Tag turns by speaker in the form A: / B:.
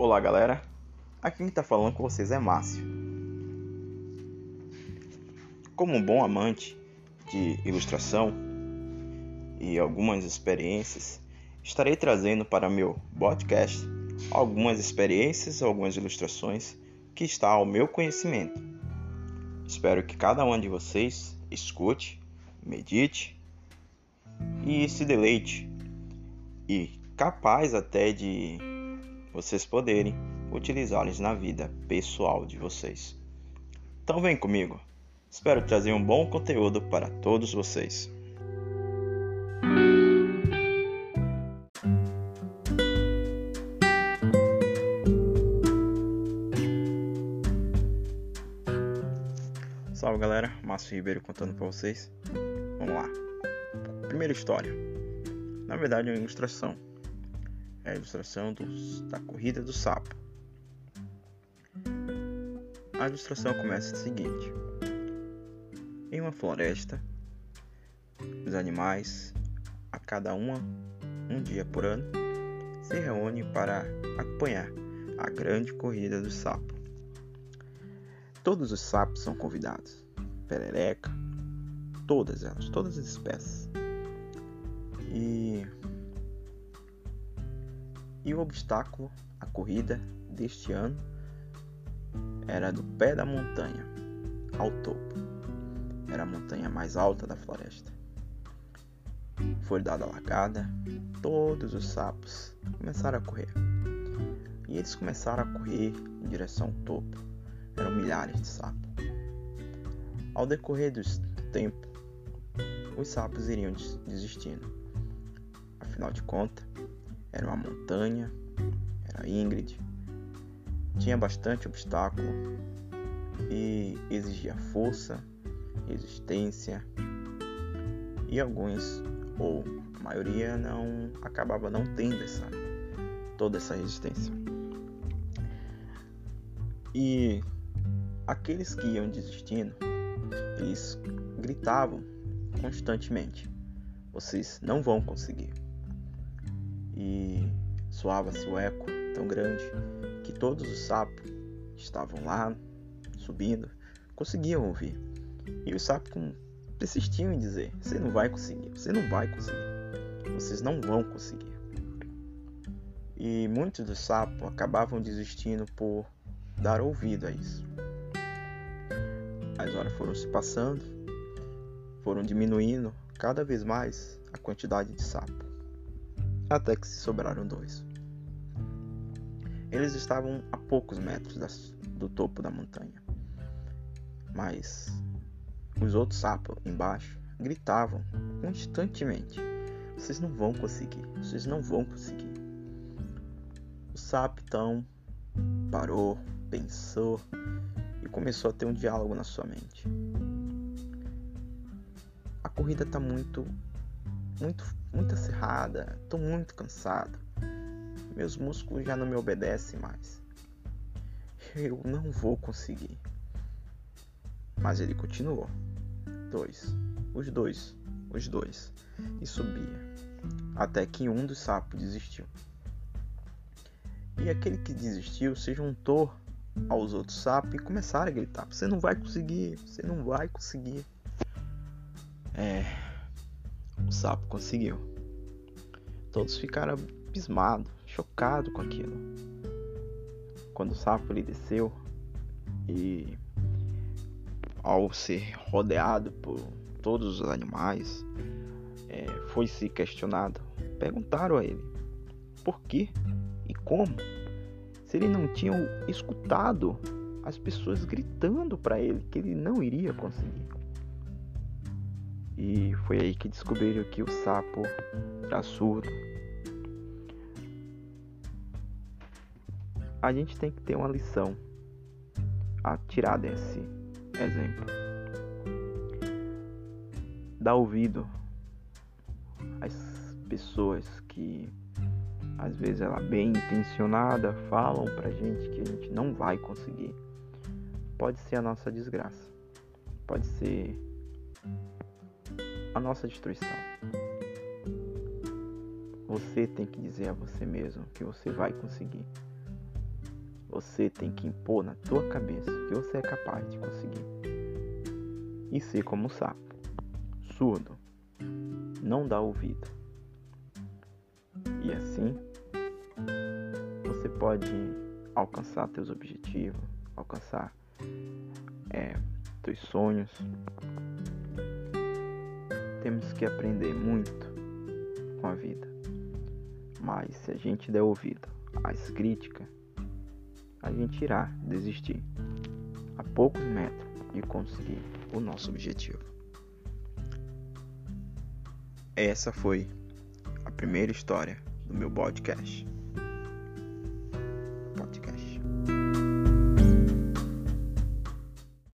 A: Olá galera, aqui quem está falando com vocês é Márcio. Como um bom amante de ilustração e algumas experiências, estarei trazendo para meu podcast algumas experiências, algumas ilustrações que está ao meu conhecimento. Espero que cada um de vocês escute, medite e se deleite e capaz até de vocês poderem utilizá-los na vida pessoal de vocês. Então vem comigo. Espero trazer um bom conteúdo para todos vocês. Salve galera, Márcio Ribeiro contando para vocês. Vamos lá. Primeira história. Na verdade é uma ilustração a ilustração da corrida do sapo. A ilustração começa o seguinte: Em uma floresta, os animais, a cada uma um dia por ano, se reúnem para acompanhar a grande corrida do sapo. Todos os sapos são convidados, perereca, todas elas, todas as espécies. E e o obstáculo, a corrida deste ano, era do pé da montanha ao topo. Era a montanha mais alta da floresta. Foi dada a largada, todos os sapos começaram a correr. E eles começaram a correr em direção ao topo. Eram milhares de sapos. Ao decorrer do tempo, os sapos iriam desistindo. Afinal de contas, era uma montanha, era íngreme, tinha bastante obstáculo e exigia força, resistência. E alguns ou a maioria não acabava não tendo essa toda essa resistência. E aqueles que iam desistindo, eles gritavam constantemente: vocês não vão conseguir e soava-se o eco tão grande que todos os sapos que estavam lá subindo conseguiam ouvir. E os sapos persistiam em dizer: Você não vai conseguir, você não vai conseguir, vocês não vão conseguir. E muitos dos sapos acabavam desistindo por dar ouvido a isso. As horas foram se passando, foram diminuindo cada vez mais a quantidade de sapo até que se sobraram dois. Eles estavam a poucos metros das, do topo da montanha, mas os outros sapos embaixo gritavam constantemente: Vocês não vão conseguir, vocês não vão conseguir. O sapo então parou, pensou e começou a ter um diálogo na sua mente. A corrida está muito muito, muito acirrada, tô muito cansado. Meus músculos já não me obedecem mais. Eu não vou conseguir. Mas ele continuou. Dois. Os dois. Os dois. E subia. Até que um dos sapos desistiu. E aquele que desistiu se juntou aos outros sapos e começaram a gritar: Você não vai conseguir, você não vai conseguir. É, o sapo conseguiu. Todos ficaram abismados, chocados com aquilo. Quando o sapo lhe desceu e ao ser rodeado por todos os animais, é, foi se questionado. Perguntaram a ele por que e como, se ele não tinha escutado as pessoas gritando para ele que ele não iria conseguir. E foi aí que descobriram que o sapo era surdo. A gente tem que ter uma lição a tirar desse exemplo. Dá ouvido às pessoas que às vezes ela bem intencionada falam pra gente que a gente não vai conseguir. Pode ser a nossa desgraça. Pode ser a nossa destruição. Você tem que dizer a você mesmo que você vai conseguir. Você tem que impor na tua cabeça que você é capaz de conseguir. E ser como o sapo, surdo, não dá ouvido. E assim você pode alcançar teus objetivos, alcançar é, teus sonhos. Temos que aprender muito com a vida. Mas se a gente der ouvido às críticas, a gente irá desistir a poucos metros de conseguir o nosso objetivo. Essa foi a primeira história do meu podcast.